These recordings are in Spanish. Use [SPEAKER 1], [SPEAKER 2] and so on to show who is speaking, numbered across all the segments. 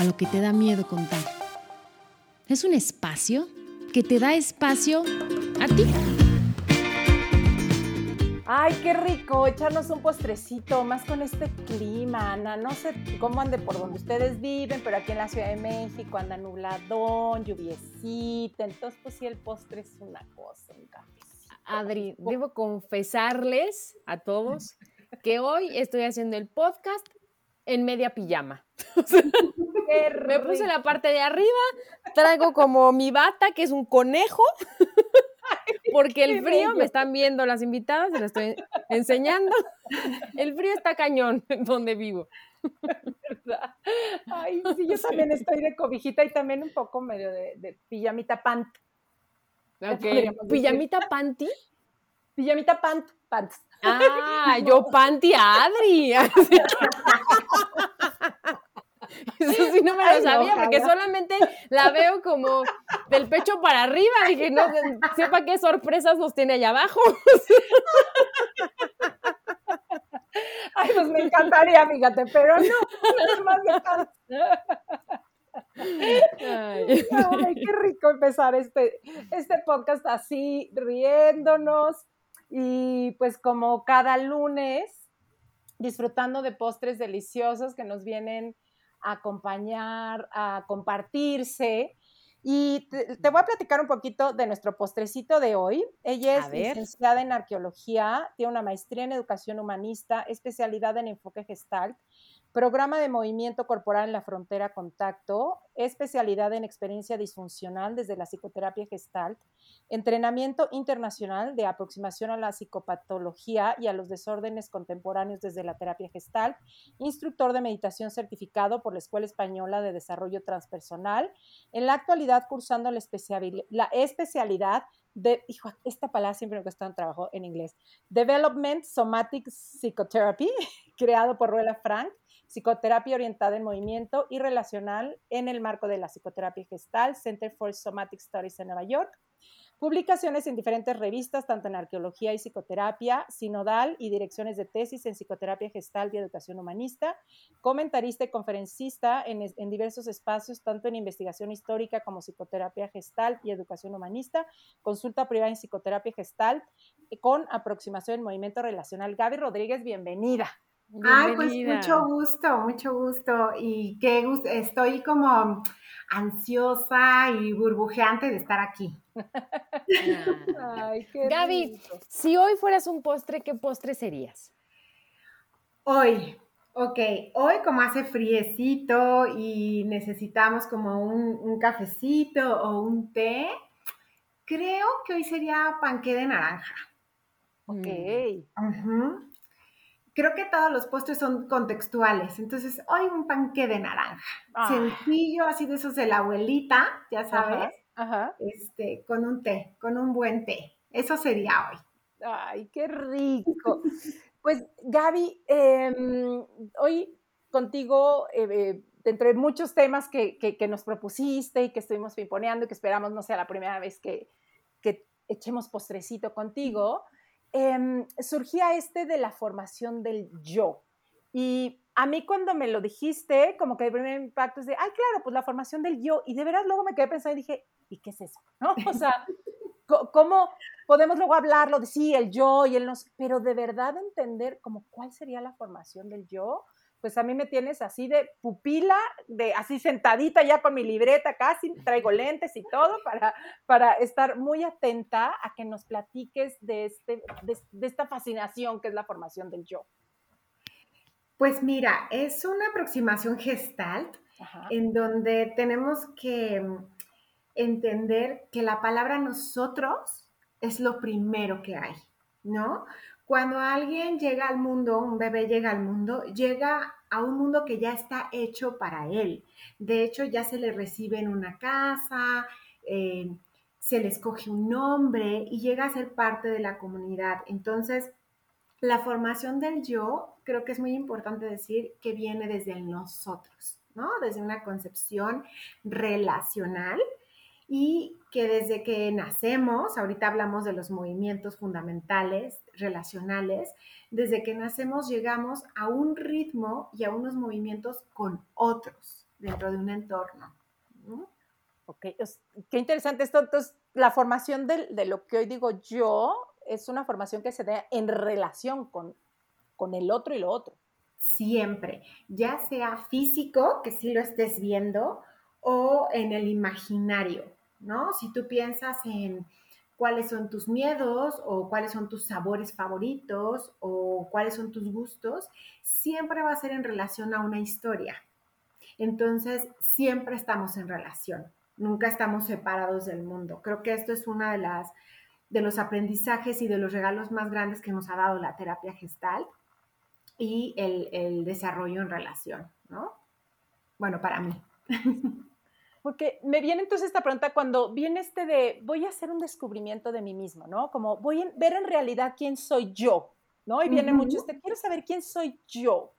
[SPEAKER 1] A lo que te da miedo contar. Es un espacio que te da espacio a ti.
[SPEAKER 2] Ay, qué rico, echarnos un postrecito, más con este clima, Ana. No sé cómo ande por donde ustedes viven, pero aquí en la Ciudad de México anda nubladón, lluviecita. Entonces, pues sí, el postre es una cosa, un cafecito.
[SPEAKER 3] Adri, debo confesarles a todos que hoy estoy haciendo el podcast en media pijama. Me puse la parte de arriba, traigo como mi bata, que es un conejo, porque el frío, me están viendo las invitadas, se lo estoy enseñando. El frío está cañón donde vivo.
[SPEAKER 2] ¿Verdad? Ay, sí, yo también estoy de cobijita y también un poco medio de, de pijamita pant.
[SPEAKER 3] Okay. ¿Pijamita panty?
[SPEAKER 2] Pijamita pant, pants.
[SPEAKER 3] Ah, yo panty Adri. Eso sí no me lo
[SPEAKER 2] Ay, no,
[SPEAKER 3] sabía, porque solamente la veo como del pecho para arriba. Dije, no, sepa qué sorpresas nos tiene allá abajo.
[SPEAKER 2] Ay, pues me encantaría, fíjate, pero no, más.
[SPEAKER 3] Ay,
[SPEAKER 2] qué rico empezar este, este podcast así, riéndonos y pues como cada lunes, disfrutando de postres deliciosos que nos vienen a acompañar, a compartirse. Y te, te voy a platicar un poquito de nuestro postrecito de hoy. Ella es licenciada en arqueología, tiene una maestría en educación humanista, especialidad en enfoque gestalt, programa de movimiento corporal en la frontera contacto, especialidad en experiencia disfuncional desde la psicoterapia gestalt, entrenamiento internacional de aproximación a la psicopatología y a los desórdenes contemporáneos desde la terapia gestalt, instructor de meditación certificado por la Escuela Española de Desarrollo Transpersonal, en la actualidad cursando la, especialidad de, hijo, esta palabra siempre me cuesta un trabajo en inglés, Development Somatic Psychotherapy, creado por Ruela Frank, psicoterapia orientada en movimiento y relacional en el marco de la psicoterapia gestal, Center for Somatic Studies en Nueva York. Publicaciones en diferentes revistas, tanto en arqueología y psicoterapia, sinodal y direcciones de tesis en psicoterapia gestal y educación humanista, comentarista y conferencista en, en diversos espacios, tanto en investigación histórica como psicoterapia gestal y educación humanista, consulta privada en psicoterapia gestal eh, con aproximación en movimiento relacional. Gaby Rodríguez, bienvenida.
[SPEAKER 4] Ay, pues
[SPEAKER 3] Bienvenida.
[SPEAKER 4] mucho gusto, mucho gusto. Y qué gusto, estoy como ansiosa y burbujeante de estar aquí.
[SPEAKER 2] Ay, qué
[SPEAKER 3] Gaby,
[SPEAKER 2] rico.
[SPEAKER 3] si hoy fueras un postre, ¿qué postre serías?
[SPEAKER 4] Hoy, ok, hoy como hace friecito y necesitamos como un, un cafecito o un té, creo que hoy sería panqué de naranja.
[SPEAKER 2] Ok.
[SPEAKER 4] Ujú. Creo que todos los postres son contextuales, entonces hoy un panqué de naranja.
[SPEAKER 2] Ah.
[SPEAKER 4] Sencillo, así de esos de la abuelita, ya sabes.
[SPEAKER 2] Ajá.
[SPEAKER 4] este, con un té, con un buen té. Eso sería hoy.
[SPEAKER 2] Ay, qué rico. Pues Gaby, em, hoy contigo, eh, eh, dentro de muchos temas que, que- que nos propusiste y que estuvimos pimponeando y que esperamos no sea la primera vez que, que echemos postrecito contigo, em, surgía este de la formación del yo. Y a mí cuando me lo dijiste, como que el primer impacto es de, ay, claro, pues la formación del yo. Y de veras luego me quedé pensando y dije, ¿y qué es eso? ¿No? O sea, ¿cómo podemos luego hablarlo de sí, el yo y el no? Pero de verdad entender como cuál sería la formación del yo, pues a mí me tienes así de pupila, de así sentadita ya con mi libreta casi, traigo lentes y todo para, para estar muy atenta a que nos platiques de, este, de, de esta fascinación que es la formación del yo.
[SPEAKER 4] Pues mira, es una aproximación gestalt
[SPEAKER 2] Ajá.
[SPEAKER 4] en donde tenemos que mm, entender que la palabra nosotros es lo primero que hay, ¿no? Cuando alguien llega al mundo, un bebé llega al mundo, llega a un mundo que ya está hecho para él. De hecho, ya se le recibe en una casa, eh, se le escoge un nombre y llega a ser parte de la comunidad. Entonces, la formación del yo, creo que es muy importante decir que viene desde nosotros, ¿no? Desde una concepción relacional y que desde que nacemos, ahorita hablamos de los movimientos fundamentales relacionales, desde que nacemos llegamos a un ritmo y a unos movimientos con otros dentro de un entorno.
[SPEAKER 2] Ok, qué interesante esto. Entonces, la formación de, de, lo que hoy digo yo es una formación que se da en relación con, con el otro y lo otro.
[SPEAKER 4] Siempre, ya sea físico, que sí lo estés viendo, o en el imaginario, ¿no? Si tú piensas en cuáles son tus miedos o cuáles son tus sabores favoritos o cuáles son tus gustos, siempre va a ser en relación a una historia. Entonces, siempre estamos en relación, nunca estamos separados del mundo. Creo que esto es una de las de los aprendizajes y de los regalos más grandes que nos ha dado la terapia gestal y el, el desarrollo en relación, ¿no? Bueno, para mí.
[SPEAKER 2] Porque me viene entonces esta pregunta cuando viene este de voy a hacer un descubrimiento de mí mismo, ¿no? Como voy a ver en realidad quién soy yo, ¿no? Y viene mucho este, quiero saber quién soy yo.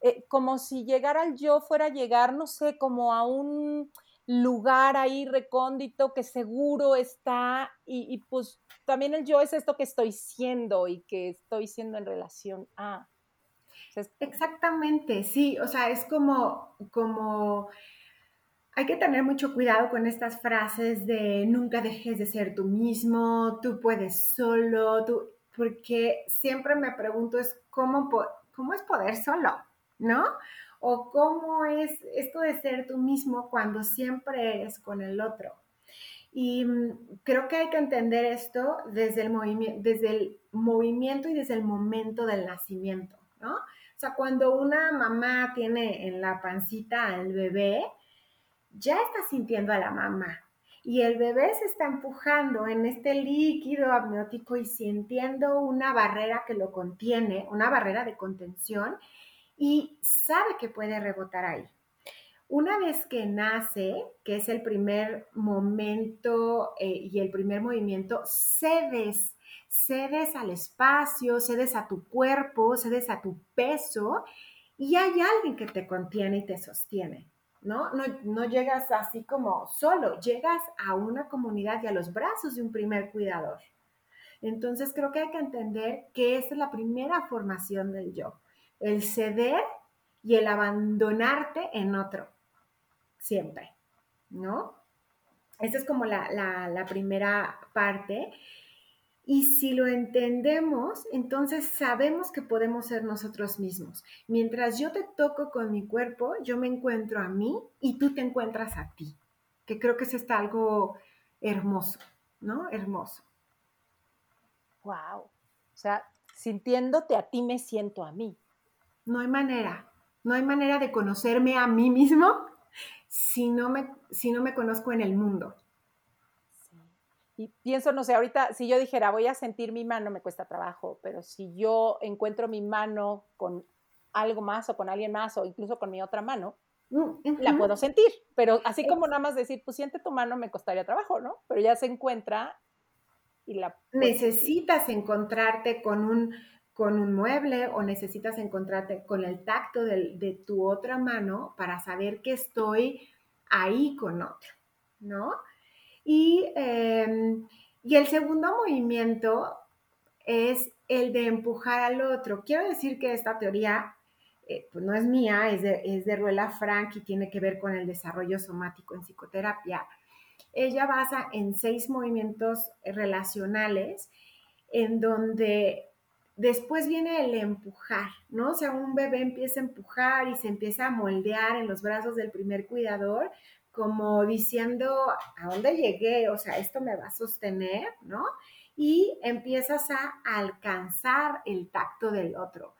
[SPEAKER 2] Eh, como si llegar al yo fuera llegar, no sé, como a un lugar ahí recóndito que seguro está y, y pues también el yo es esto que estoy siendo y que estoy siendo en relación a.
[SPEAKER 4] Exactamente, sí, o sea, es como, como hay que tener mucho cuidado con estas frases de nunca dejes de ser tú mismo, tú puedes solo, tú, porque siempre me pregunto es cómo, cómo es poder solo, ¿no? O cómo es esto de ser tú mismo cuando siempre eres con el otro. Y mm, creo que hay que entender esto desde el, movimiento, desde el movimiento y desde el momento del nacimiento, ¿no? O sea, cuando una mamá tiene en la pancita al bebé, ya está sintiendo a la mamá y el bebé se está empujando en este líquido amniótico y sintiendo una barrera que lo contiene, una barrera de contención y sabe que puede rebotar ahí. Una vez que nace, que es el primer momento eh, y el primer movimiento, cedes, cedes al espacio, cedes a tu cuerpo, cedes a tu peso y hay alguien que te contiene y te sostiene. ¿No? ¿no? llegas así como solo, llegas a una comunidad y a los brazos de un primer cuidador. Entonces creo que hay que entender que esta es la primera formación del yo, el ceder y el abandonarte en otro, siempre, ¿no? Esa es como la, la primera parte. Y si lo entendemos, entonces sabemos que podemos ser nosotros mismos. Mientras yo te toco con mi cuerpo, yo me encuentro a mí y tú te encuentras a ti. Que creo que es está algo hermoso, ¿no? Hermoso.
[SPEAKER 2] Wow. O sea, sintiéndote a ti me siento a mí.
[SPEAKER 4] No hay manera. No hay manera de conocerme a mí mismo si no me, si no me conozco en el mundo.
[SPEAKER 2] Y pienso, no sé, ahorita si yo dijera voy a sentir mi mano, me cuesta trabajo, pero si yo encuentro mi mano con algo más o con alguien más o incluso con mi otra mano, mm, la puedo sentir. Pero así como nada más decir, pues siente tu mano, me costaría trabajo, ¿no? Pero ya se encuentra y la...
[SPEAKER 4] Necesitas encontrarte con un, con un mueble o necesitas encontrarte con el tacto de, de tu otra mano para saber que estoy ahí con otro, ¿no? Em, y, el segundo movimiento es el de empujar al otro. Quiero decir que esta teoría eh, pues no es mía, es de, es de Ruela Frank y tiene que ver con el desarrollo somático en psicoterapia. Ella basa en seis movimientos relacionales en donde después viene el empujar, ¿no? O sea, un bebé empieza a empujar y se empieza a moldear en los brazos del primer cuidador como diciendo, ¿a dónde llegué? O sea, esto me va a sostener, ¿no? Y empiezas a alcanzar el tacto del otro.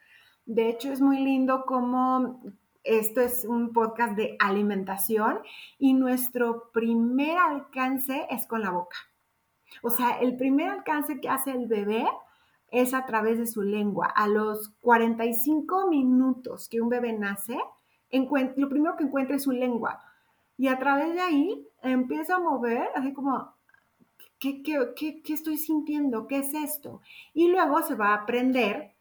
[SPEAKER 4] De hecho, es muy lindo como esto es un podcast de alimentación y nuestro primer alcance es con la boca. O sea, el primer alcance que hace el bebé es a través de su lengua. A los 45 minutos que un bebé nace, lo primero que encuentra es su lengua. Y a través de ahí empieza a mover, así como, ¿qué, qué, qué estoy sintiendo? ¿Qué es esto? Y luego se va a aprender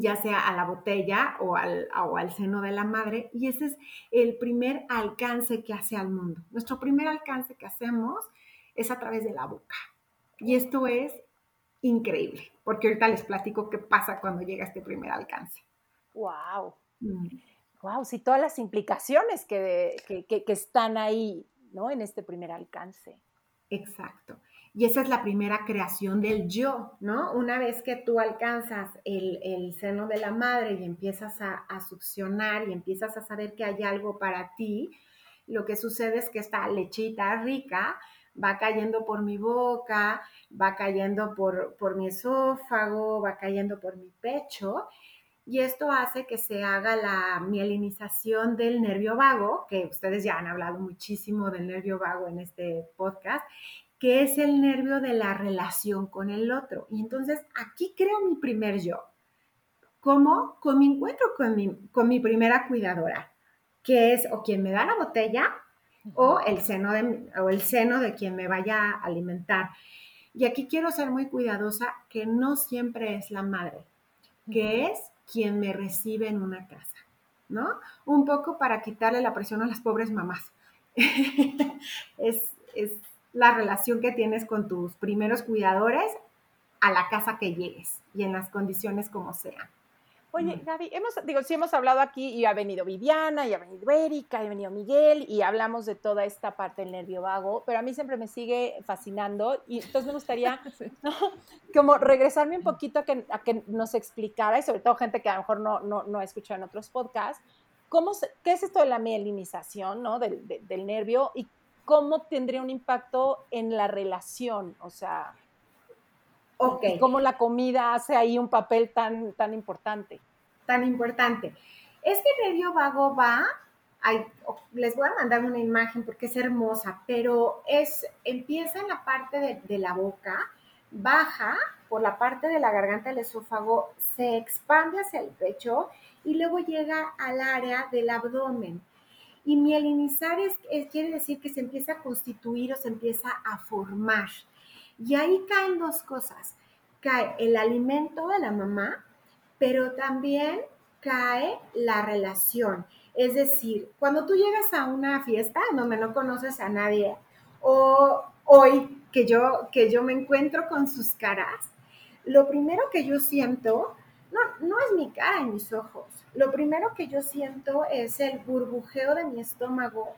[SPEAKER 4] ya sea a la botella o al, o al seno de la madre, y ese es el primer alcance que hace al mundo. Nuestro primer alcance que hacemos es a través de la boca. Y esto es increíble, porque ahorita les platico qué pasa cuando llega este primer alcance.
[SPEAKER 2] ¡Wow! ¡Wow! Sí, todas las implicaciones que, que, que están ahí, ¿no? En este primer alcance.
[SPEAKER 4] Exacto. Y esa es la primera creación del yo, ¿no? Una vez que tú alcanzas el, seno de la madre y empiezas a, succionar y empiezas a saber que hay algo para ti, lo que sucede es que esta lechita rica va cayendo por mi boca, va cayendo por, por mi esófago, va cayendo por mi pecho. Y esto hace que se haga la mielinización del nervio vago, que ustedes ya han hablado muchísimo del nervio vago en este podcast, que es el nervio de la relación con el otro. Y entonces aquí creo mi primer yo. ¿Cómo? Con mi encuentro con mi, con mi primera cuidadora, que es o quien me da la botella o el, seno de, o el seno de quien me vaya a alimentar. Y aquí quiero ser muy cuidadosa que no siempre es la madre, que es quien me recibe en una casa, ¿no? Un poco para quitarle la presión a las pobres mamás. es, es la relación que tienes con tus primeros cuidadores a la casa que llegues y en las condiciones como sean.
[SPEAKER 2] Oye, Gaby, hemos, digo, sí hemos hablado aquí y ha venido Viviana, y ha venido Erika, y ha venido Miguel, y hablamos de toda esta parte del nervio vago, pero a mí siempre me sigue fascinando, y entonces me gustaría como regresarme un poquito a que, a que, nos explicara, y sobre todo gente que a lo mejor no, no, no ha escuchado en otros podcasts, ¿cómo ¿qué es esto de la mielinización ¿no? del, del nervio y cómo tendría un impacto en la relación, o sea, okay. cómo la comida hace ahí un papel tan, tan importante.
[SPEAKER 4] Tan importante. Este nervio vago va, les voy a mandar una imagen porque es hermosa, pero es, empieza en la parte de, de la boca, baja por la parte de la garganta del esófago, se expande hacia el pecho y luego llega al área del abdomen. Y mielinizar es, quiere decir que se empieza a constituir o se empieza a formar. Y ahí caen dos cosas. Cae el alimento de la mamá, pero también cae la relación. Es decir, cuando tú llegas a una fiesta donde no conoces a nadie, o hoy que yo, que yo me encuentro con sus caras, lo primero que yo siento no, no es mi cara en mis ojos. Lo primero que yo siento es el burbujeo de mi estómago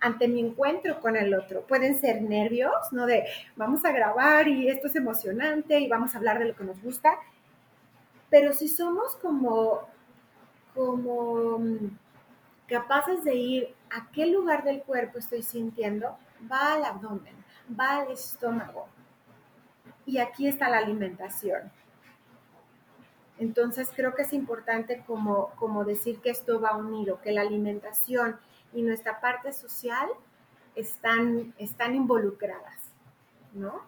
[SPEAKER 4] ante mi encuentro con el otro. Pueden ser nervios, ¿no? De vamos a grabar y esto es emocionante y vamos a hablar de lo que nos gusta. Pero si somos como, como mm, capaces de ir a qué lugar del cuerpo estoy sintiendo, va al abdomen, va al estómago. Y aquí está la alimentación. Entonces creo que es importante como, como decir que esto va unido, que la alimentación y nuestra parte social están, están involucradas, ¿no?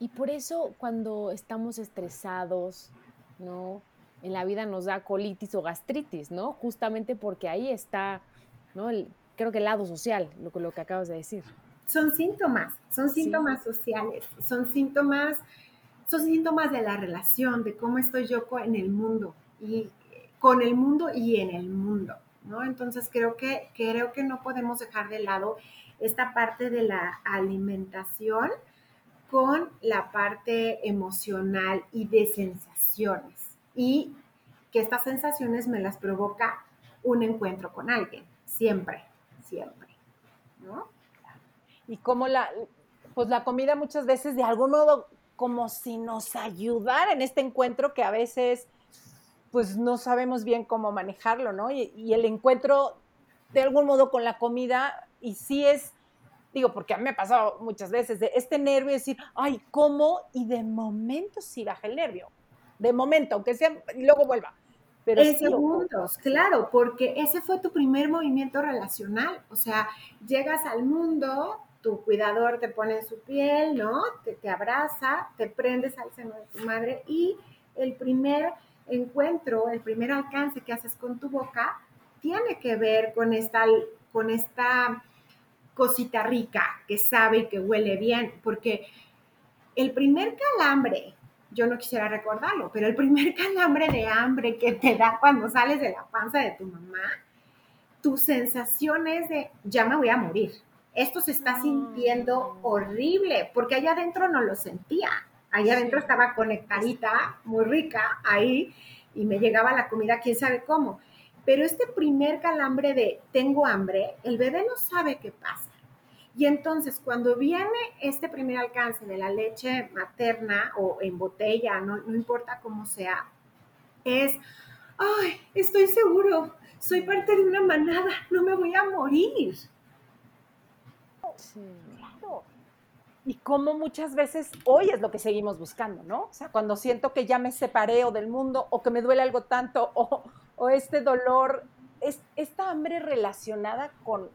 [SPEAKER 3] Y por eso cuando estamos estresados, ¿no? En la vida nos da colitis o gastritis, ¿no? Justamente porque ahí está, ¿no? El, creo que el lado social, lo, lo que acabas de decir.
[SPEAKER 4] Son síntomas, son síntomas sociales, son síntomas son síntomas de la relación, de cómo estoy yo en el mundo y con el mundo y en el mundo, ¿no? Entonces creo que, creo que no podemos dejar de lado esta parte de la alimentación con la parte emocional y de sensaciones y que estas sensaciones me las provoca un encuentro con alguien, siempre, siempre, ¿no?
[SPEAKER 2] Y como la, pues la comida muchas veces de algún modo como si nos ayudara en este encuentro que a veces pues no sabemos bien cómo manejarlo, ¿no? Y, el encuentro de algún modo con la comida y sí es, digo, porque a mí me ha pasado muchas veces, de este nervio decir, ay, ¿cómo? Y de momento sí baja el nervio, de momento, aunque sea, y luego vuelva.
[SPEAKER 4] Pero en segundos, claro, porque ese fue tu primer movimiento relacional, o sea, llegas al mundo, tu cuidador te pone en su piel, ¿no? Te, te abraza, te prendes al seno de tu madre y el primer encuentro, el primer alcance que haces con tu boca tiene que ver con esta, con esta cosita rica que sabe y que huele bien, porque el primer calambre, yo no quisiera recordarlo, pero el primer calambre de hambre que te da cuando sales de la panza de tu mamá, tu sensación es de, ya me voy a morir. Esto se está sintiendo horrible, porque allá adentro no lo sentía. Allá adentro estaba conectadita, muy rica, ahí, y me llegaba la comida, quién sabe cómo. Pero este primer calambre de tengo hambre, el bebé no sabe qué pasa. Y entonces cuando viene este primer alcance de la leche materna o en botella, no, importa cómo sea, es, ay, estoy seguro, soy parte de una manada, no me voy a morir.
[SPEAKER 2] Sí. Claro. Y como muchas veces hoy es lo que seguimos buscando, ¿no? O sea, cuando siento que ya me separé o del mundo o que me duele algo tanto o, o este dolor, es esta hambre relacionada con,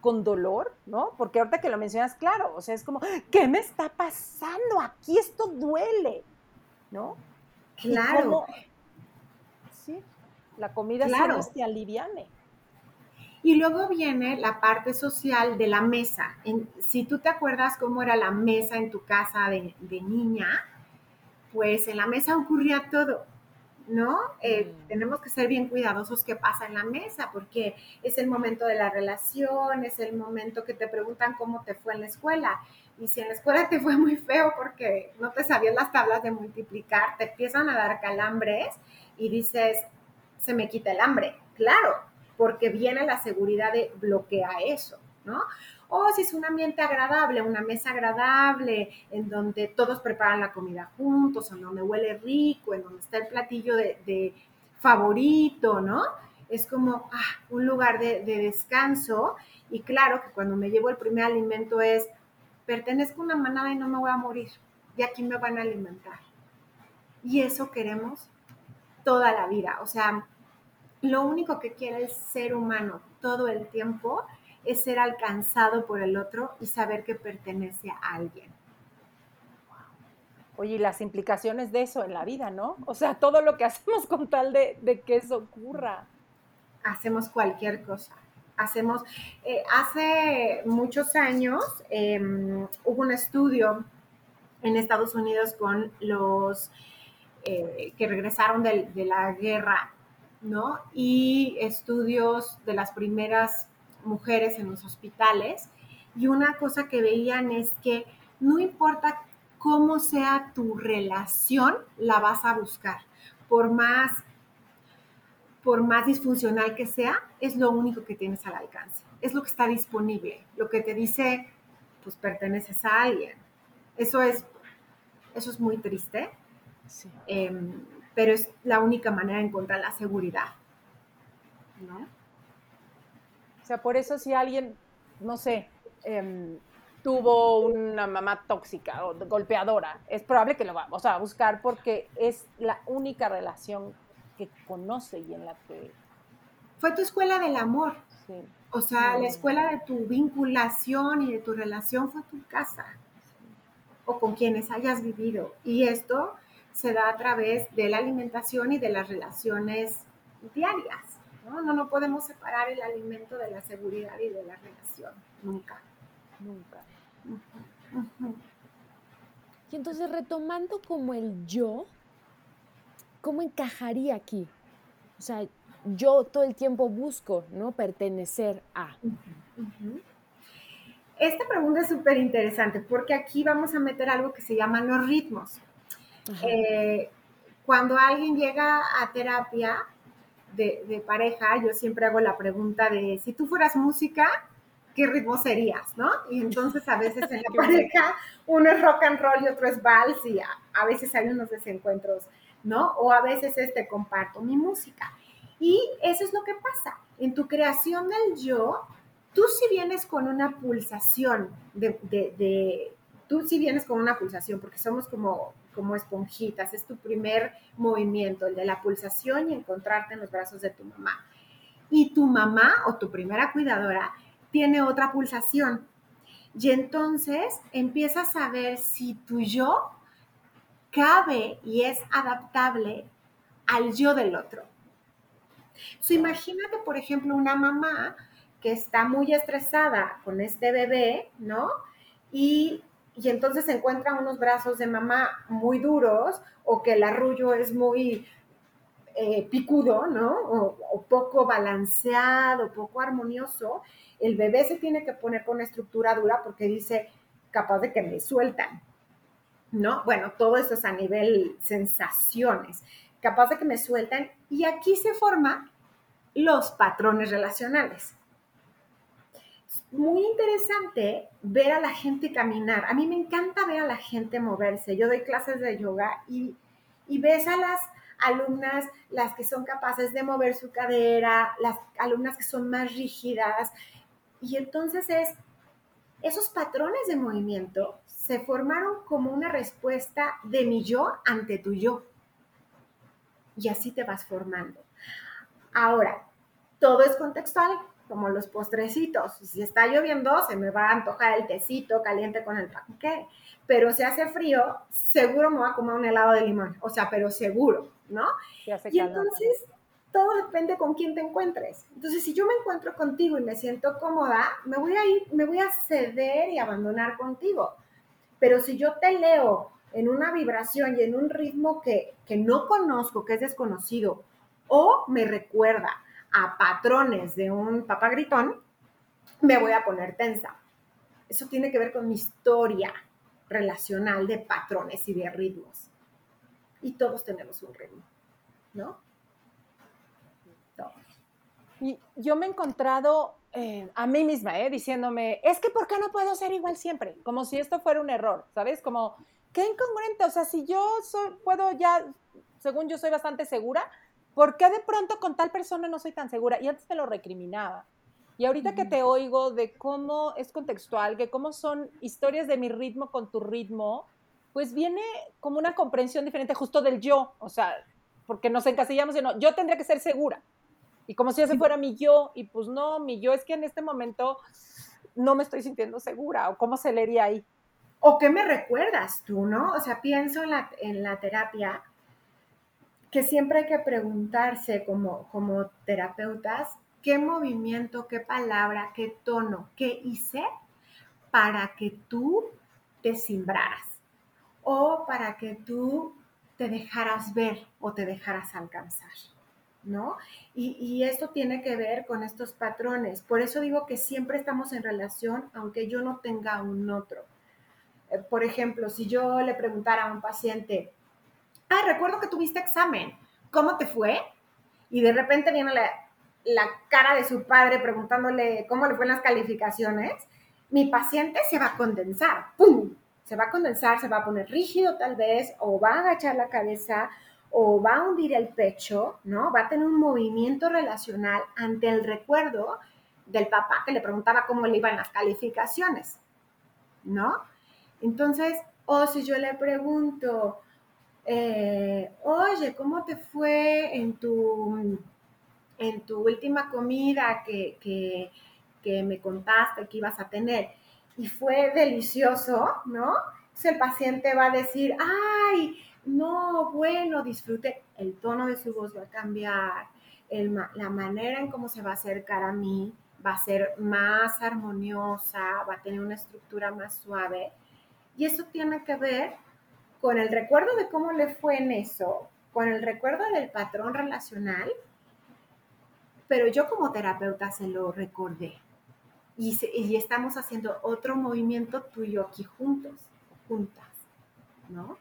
[SPEAKER 2] con dolor, ¿no? Porque ahorita que lo mencionas, claro, o sea, es como, ¿qué me está pasando? Aquí esto duele, ¿no?
[SPEAKER 4] Claro.
[SPEAKER 2] sí, la comida claro. se aliviane.
[SPEAKER 4] Y luego viene la parte social de la mesa. si tú te acuerdas cómo era la mesa en tu casa de, de niña, pues en la mesa ocurría todo ¿no? Eh, mm. tenemos que ser bien cuidadosos qué pasa en la mesa, porque es el momento de la relación, es el momento que te preguntan cómo te fue en la escuela. Y si en la escuela te fue muy feo porque no te sabías las tablas de multiplicar, te empiezan a dar calambres y dices, se me quita el hambre. Claro, porque viene la seguridad de bloquear eso, ¿no? o si es un ambiente agradable, una mesa agradable, en donde todos preparan la comida juntos, en donde huele rico, en donde está el platillo de, favorito, ¿no? Es como ah, un lugar de, de, descanso y claro que cuando me llevo el primer alimento es, pertenezco a una manada y no me voy a morir, y aquí me van a alimentar. Y eso queremos toda la vida, o sea, lo único que quiere el ser humano todo el tiempo es ser alcanzado por el otro y saber que pertenece a alguien.
[SPEAKER 2] Oye, y las implicaciones de eso en la vida, ¿no? O sea, todo lo que hacemos con tal de, que eso ocurra.
[SPEAKER 4] Hacemos cualquier cosa. Hacemos, eh, hace muchos años em, hubo un estudio en Estados Unidos con los eh, que regresaron de, de la guerra, ¿no? Y estudios de las primeras mujeres en los hospitales y una cosa que veían es que no importa cómo sea tu relación, la vas a buscar. Por más, por más disfuncional que sea, es lo único que tienes al alcance. Es lo que está disponible. Lo que te dice, pues perteneces a alguien. Eso es, eso es muy triste. Em, pero es la única manera de encontrar la seguridad. ¿no?
[SPEAKER 2] O sea, por eso si alguien, no sé, em, tuvo una mamá tóxica o golpeadora, es probable que lo vamos a buscar porque es la única relación que conoce y en la que...
[SPEAKER 4] Fue tu escuela del amor. Sí. O sea, la escuela de tu vinculación y de tu relación fue tu casa o con quienes hayas vivido. Y esto se da a través de la alimentación y de las relaciones diarias. ¿no? No, podemos separar el alimento de la seguridad y de la relación, nunca, nunca.
[SPEAKER 1] Y entonces retomando como el yo, ¿cómo encajaría aquí? O sea, yo todo el tiempo busco, ¿no? Pertenecer a.
[SPEAKER 4] Esta pregunta es súper interesante porque aquí vamos a meter algo que se llaman los ritmos. Eh, cuando alguien llega a terapia, de, pareja, yo siempre hago la pregunta de, si tú fueras música, ¿qué ritmo serías? ¿no? Y entonces a veces en la pareja uno es rock and roll y otro es vals y a, veces hay unos desencuentros, ¿no? O a veces este comparto mi música. Y eso es lo que pasa. En tu creación del yo, tú si vienes con una pulsación de, de tú si vienes con una pulsación, porque somos como como esponjitas. Es tu primer movimiento, el de la pulsación y encontrarte en los brazos de tu mamá. Y tu mamá o tu primera cuidadora tiene otra pulsación. Y entonces empiezas a ver si tu yo cabe y es adaptable al yo del otro. So, imagínate, por ejemplo, una mamá que está muy estresada con este bebé, ¿no? Y, y entonces encuentra unos brazos de mamá muy duros o que el arrullo es muy eh, picudo, ¿no? O, poco balanceado, poco armonioso, el bebé se tiene que poner con una estructura dura porque dice, capaz de que me sueltan, ¿no? Bueno, todo eso es a nivel sensaciones, capaz de que me sueltan y aquí se forman los patrones relacionales. Muy interesante ver a la gente caminar. A mí me encanta ver a la gente moverse. Yo doy clases de yoga y, y ves a las alumnas, las que son capaces de mover su cadera, las alumnas que son más rígidas. Y entonces es, esos patrones de movimiento se formaron como una respuesta de mi yo ante tu yo. Y así te vas formando. Ahora, todo es contextual, como los postrecitos. Si está lloviendo, se me va a antojar el tecito caliente con el panque. Pero si hace frío, seguro me voy a comer un helado de limón. O sea, pero seguro. ¿no? Y entonces todo depende con quién te encuentres. Entonces, si yo me encuentro contigo y me siento cómoda, me voy a ir, me voy a ceder y abandonar contigo. Pero si yo te leo en una vibración y en un ritmo que, que no conozco, que es desconocido, o me recuerda a patrones de un papá gritón, me voy a poner tensa. Eso tiene que ver con mi historia relacional de patrones y de ritmos y todos tenemos un ritmo, ¿no?
[SPEAKER 2] Todos. Y yo me he encontrado eh, a mí misma, ¿eh? Diciéndome, es que ¿por qué no puedo ser igual siempre? Como si esto fuera un error, ¿sabes? Como, qué incongruente, o sea, si yo soy, puedo ya, según yo soy bastante segura, ¿por qué de pronto con tal persona no soy tan segura? Y antes te lo recriminaba. Y ahorita que te oigo de cómo es contextual, que cómo son historias de mi ritmo con tu ritmo, pues viene como una comprensión diferente justo del yo, o sea, porque nos encasillamos en, no, yo tendría que ser segura. Y como si ese fuera mi yo, y pues no, mi yo es que en este momento no me estoy sintiendo segura, o cómo se leería ahí.
[SPEAKER 4] O qué me recuerdas tú, ¿no? O sea, pienso en la, en la terapia que siempre hay que preguntarse como, como terapeutas, qué movimiento, qué palabra, qué tono, qué hice para que tú te simbraras o para que tú te dejaras ver o te dejaras alcanzar, ¿no? Y, esto tiene que ver con estos patrones. Por eso digo que siempre estamos en relación, aunque yo no tenga un otro. Eh, por ejemplo, si yo le preguntara a un paciente, ah, recuerdo que tuviste examen, ¿cómo te fue? Y de repente viene la, la cara de su padre preguntándole cómo le fue en las calificaciones, mi paciente se va a condensar, ¡pum! se va a condensar, se va a poner rígido tal vez, o va a agachar la cabeza, o va a hundir el pecho, ¿no? Va a tener un movimiento relacional ante el recuerdo del papá que le preguntaba cómo le iban las calificaciones, ¿no? Entonces, o si yo le pregunto, eh, oye, ¿cómo te fue en tu, en tu última comida que, que, que me contaste que ibas a tener? y fue delicioso, ¿no? Entonces el paciente va a decir, ay, no, bueno, disfrute. El tono de su voz va a cambiar, la manera en cómo se va a acercar a mí va a ser más armoniosa, va a tener una estructura más suave. Y eso tiene que ver con el recuerdo de cómo le fue en eso, con el recuerdo del patrón relacional, pero yo como terapeuta se lo recordé y, estamos haciendo otro movimiento tuyo aquí juntos, juntas, ¿no?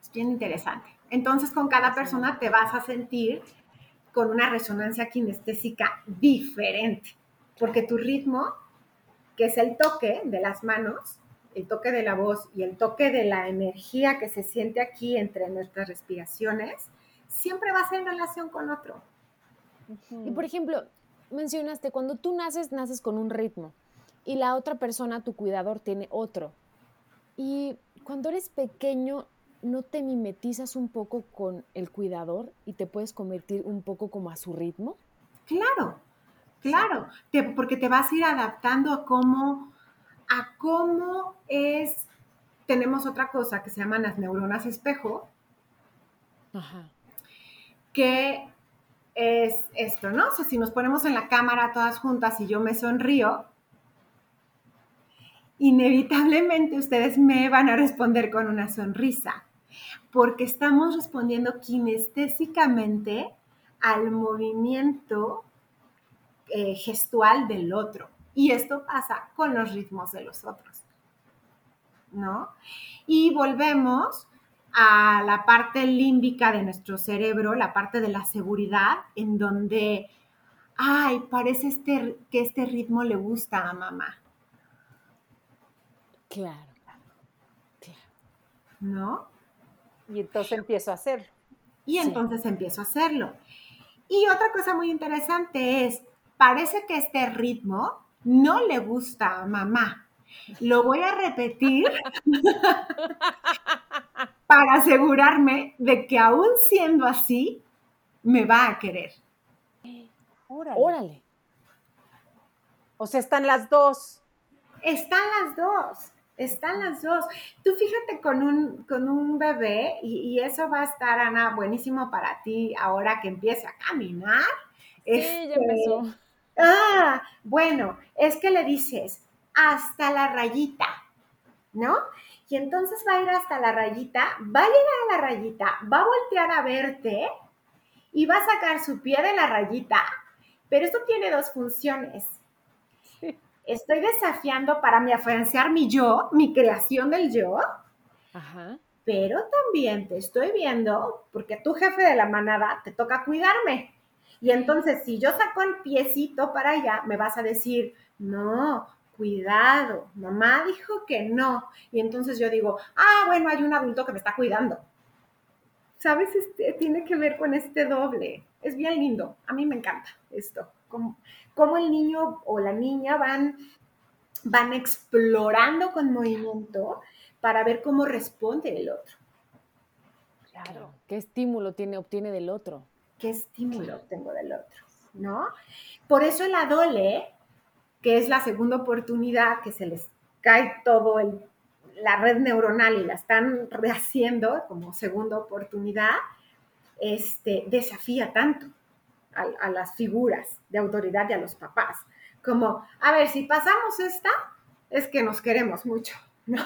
[SPEAKER 4] Es bien interesante. Entonces con cada persona te vas a sentir con una resonancia kinestésica diferente, porque tu ritmo, que es el toque de las manos, el toque de la voz y el toque de la energía que se siente aquí entre nuestras respiraciones, siempre va a ser en relación con otro.
[SPEAKER 1] Y por ejemplo, mencionaste, cuando tú naces, naces con un ritmo y la otra persona, tu cuidador, tiene otro. Y cuando eres pequeño, ¿no te mimetizas un poco con el cuidador y te puedes convertir un poco como a su ritmo?
[SPEAKER 4] Claro, Claro, porque te vas a ir adaptando a cómo, a cómo es. Tenemos otra cosa que se llaman las neuronas espejo, Ajá. que es esto, ¿no? O sea, si nos ponemos en la cámara todas juntas y yo me sonrío, inevitablemente ustedes me van a responder con una sonrisa, porque estamos respondiendo kinestésicamente al movimiento eh, gestual del otro. Y esto pasa con los ritmos de los otros. ¿No? Y volvemos a la parte límbica de nuestro cerebro, la parte de la seguridad, en donde, ay, parece este, que este ritmo le gusta a mamá.
[SPEAKER 3] Claro,
[SPEAKER 4] claro. ¿No?
[SPEAKER 2] Y entonces empiezo a hacerlo.
[SPEAKER 4] Y entonces empiezo a hacerlo. Y otra cosa muy interesante es, parece que este ritmo no le gusta a mamá. Lo voy a repetir para asegurarme de que aún siendo así, me va a querer.
[SPEAKER 2] Órale. O sea, están las dos.
[SPEAKER 4] Están las dos. Están las dos. Tú fíjate con un, con un bebé y, eso va a estar, Ana, buenísimo para ti ahora que empiece a caminar.
[SPEAKER 3] Sí, ya este, empezó.
[SPEAKER 4] Ah, bueno, es que le dices hasta la rayita, ¿no? Y entonces va a ir hasta la rayita, va a llegar a la rayita, va a voltear a verte y va a sacar su pie de la rayita. Pero esto tiene dos funciones estoy desafiando para mi afianzar mi yo, mi creación del yo, Ajá. pero también te estoy viendo porque tu jefe de la manada te toca cuidarme. Y entonces, si yo saco el piecito para allá, me vas a decir, no, cuidado, mamá dijo que no. Y entonces yo digo, ah, bueno, hay un adulto que me está cuidando. ¿Sabes? Este, tiene que ver con este doble. Es bien lindo. A mí me encanta esto. Cómo el niño o la niña van, van explorando con movimiento para ver cómo responde el otro.
[SPEAKER 3] Claro, ¿qué estímulo tiene, obtiene del otro?
[SPEAKER 4] ¿Qué estímulo obtengo del otro? ¿No? Por eso el adole, que es la segunda oportunidad que se les cae todo el, la red neuronal y la están rehaciendo como segunda oportunidad, este, desafía tanto a, las figuras de autoridad y a los papás. Como, a ver, si pasamos esta, es que nos queremos mucho, ¿no?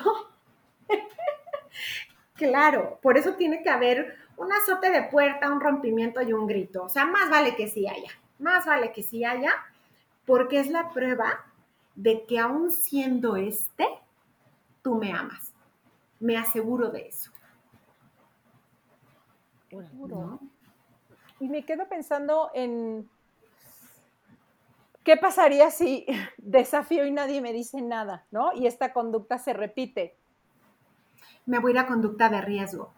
[SPEAKER 4] claro, por eso tiene que haber un azote de puerta, un rompimiento y un grito. O sea, más vale que sí haya, más vale que sí haya, porque es la prueba de que aún siendo este, tú me amas. Me aseguro de eso.
[SPEAKER 2] ¿No? y me quedo pensando en qué pasaría si desafío y nadie me dice nada, ¿no? Y esta conducta se repite.
[SPEAKER 4] Me voy a ir a conducta de riesgo.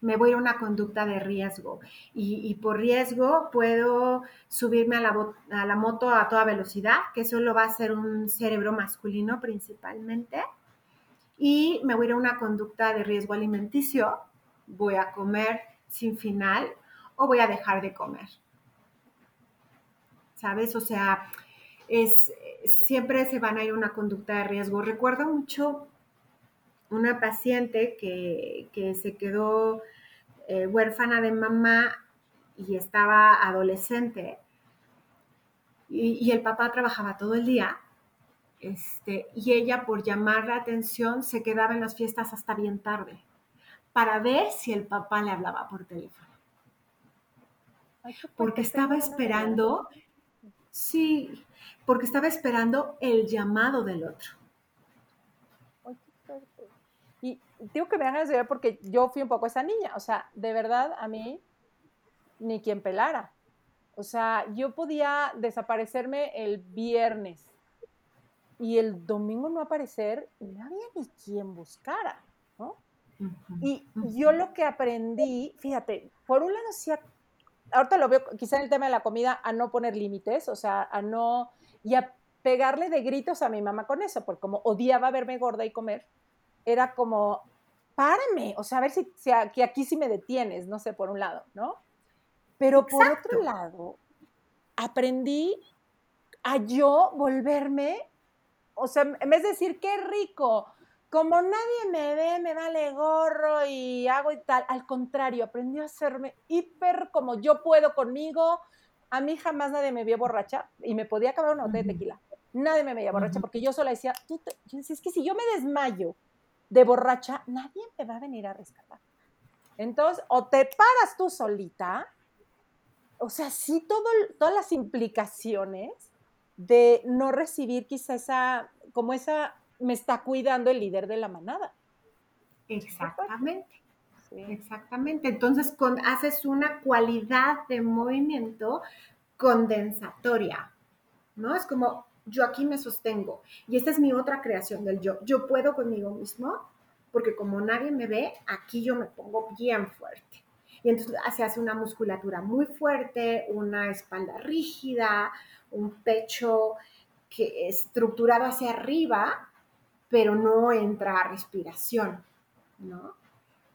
[SPEAKER 4] Me voy a una conducta de riesgo. Y, por riesgo puedo subirme a la, a la moto a toda velocidad, que eso lo va a hacer un cerebro masculino principalmente. Y me voy a una conducta de riesgo alimenticio. Voy a comer sin final o voy a dejar de comer. ¿Sabes? O sea, es, siempre se van a ir a una conducta de riesgo. Recuerdo mucho una paciente que, se quedó eh, huérfana de mamá y estaba adolescente y, el papá trabajaba todo el día este, y ella por llamar la atención se quedaba en las fiestas hasta bien tarde para ver si el papá le hablaba por teléfono. porque estaba esperando, sí, porque estaba esperando el llamado del otro.
[SPEAKER 2] Y digo que me hagan ver porque yo fui un poco esa niña, o sea, de verdad a mí ni quien pelara. O sea, yo podía desaparecerme el viernes y el domingo no aparecer y no había ni quien buscara, ¿no? Y yo lo que aprendí, fíjate, por un lado sí, ahorita lo veo quizá en el tema de la comida, a no poner límites, o sea, a no, y a pegarle de gritos a mi mamá con eso, porque como odiaba verme gorda y comer, era como, párame, o sea, a ver si, si aquí, aquí sí me detienes, no sé, por un lado, ¿no? Pero por otro lado, aprendí a yo volverme, o sea, en vez de decir, qué rico, como nadie me ve, me vale gorro y hago y tal, al contrario, aprendí a hacerme hiper como yo puedo conmigo. A mí jamás nadie me vio borracha y me podía acabar una botella de tequila. Nadie me veía borracha porque yo sola decía, tú yo decía, es que si yo me desmayo de borracha, nadie me va a venir a rescatar. Entonces, o te paras tú solita, o sea, sí, todo, todas las implicaciones de no recibir quizá esa, como esa me está cuidando el líder de la manada.
[SPEAKER 4] Exactamente. Exactamente. Entonces con, haces una cualidad de movimiento condensatoria, ¿no? Es como yo aquí me sostengo y esta es mi otra creación del yo. Yo puedo conmigo mismo porque como nadie me ve, aquí yo me pongo bien fuerte. Y entonces se hace una musculatura muy fuerte, una espalda rígida, un pecho que estructurado hacia arriba pero no entra respiración, ¿no?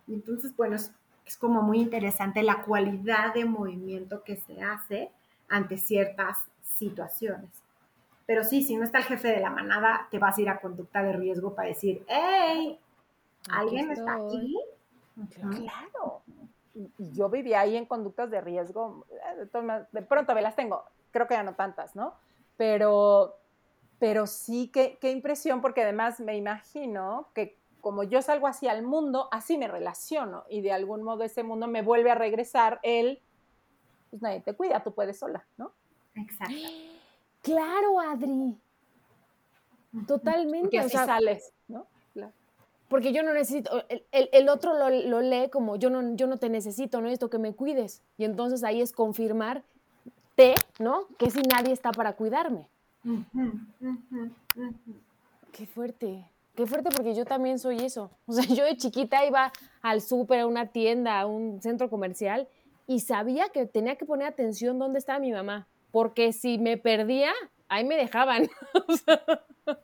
[SPEAKER 4] Entonces, bueno, es, como muy interesante la cualidad de movimiento que se hace ante ciertas situaciones. Pero sí, si no está el jefe de la manada, te vas a ir a conducta de riesgo para decir, ¡hey! ¿Alguien está aquí?
[SPEAKER 2] Claro. Y yo vivía ahí en conductas de riesgo. Eh, de pronto me las tengo, creo que ya no tantas, ¿no? Pero pero sí, qué, qué impresión, porque además me imagino que como yo salgo así al mundo, así me relaciono y de algún modo ese mundo me vuelve a regresar el, pues nadie te cuida, tú puedes sola, ¿no?
[SPEAKER 4] Exacto.
[SPEAKER 1] Claro, Adri. Totalmente.
[SPEAKER 2] Porque así sales, ¿no? Claro.
[SPEAKER 1] Porque yo no necesito, el, otro lo, lo, lee como yo no, yo no te necesito, no esto que me cuides. Y entonces ahí es confirmar, te, ¿no? Que si nadie está para cuidarme. Qué fuerte, qué fuerte porque yo también soy eso. O sea, yo de chiquita iba al súper, a una tienda, a un centro comercial y sabía que tenía que poner atención dónde estaba mi mamá, porque si me perdía, ahí me dejaban.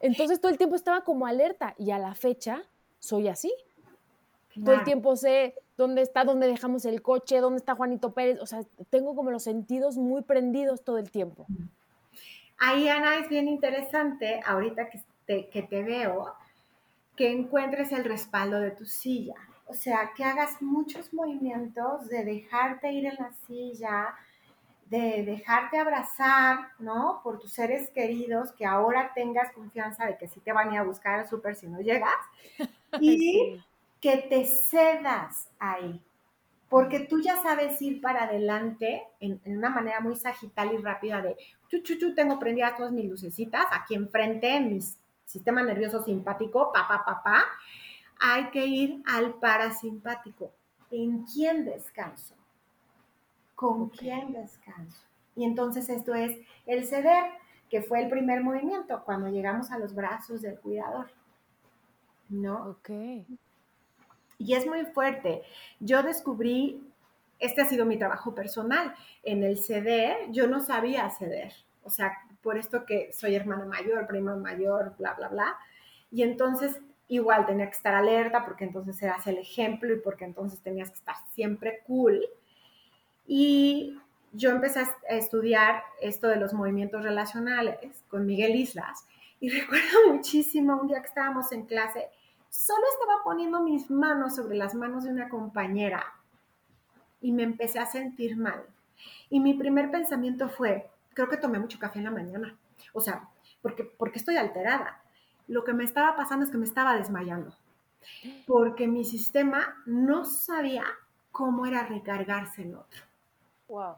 [SPEAKER 1] entonces todo el tiempo estaba como alerta y a la fecha soy así. Todo el tiempo sé dónde está, dónde dejamos el coche, dónde está Juanito Pérez. O sea, tengo como los sentidos muy prendidos todo el tiempo.
[SPEAKER 4] Ahí, Ana, es bien interesante, ahorita que te, que te veo, que encuentres el respaldo de tu silla. O sea, que hagas muchos movimientos de dejarte ir en la silla, de dejarte abrazar, ¿no? Por tus seres queridos, que ahora tengas confianza de que sí te van a ir a buscar al súper si no llegas, y que te cedas ahí, porque tú ya sabes ir para adelante en, una manera muy sagital y rápida de, chu, chu, chu, tengo prendidas todas mis lucecitas aquí enfrente, en mi sistema nervioso simpático, pa, pa, pa, pa. Hay que ir al parasimpático. ¿En quién descanso? ¿Con quién descanso? Y entonces esto es el ceder, que fue el primer movimiento, cuando llegamos a los brazos del cuidador. ¿No?
[SPEAKER 1] Ok
[SPEAKER 4] y es muy fuerte. Yo descubrí, este ha sido mi trabajo personal, en el ceder, yo no sabía ceder, o sea, por esto que soy hermana mayor, prima mayor, bla, bla, bla. Y entonces igual tenía que estar alerta porque entonces eras el ejemplo y porque entonces tenías que estar siempre cool. Y yo empecé a estudiar esto de los movimientos relacionales con Miguel Islas y recuerdo muchísimo un día que estábamos en clase Solo estaba poniendo mis manos sobre las manos de una compañera y me empecé a sentir mal. Y mi primer pensamiento fue, creo que tomé mucho café en la mañana. O sea, porque, porque estoy alterada. Lo que me estaba pasando es que me estaba desmayando. Porque mi sistema no sabía cómo era recargarse en otro.
[SPEAKER 2] Wow.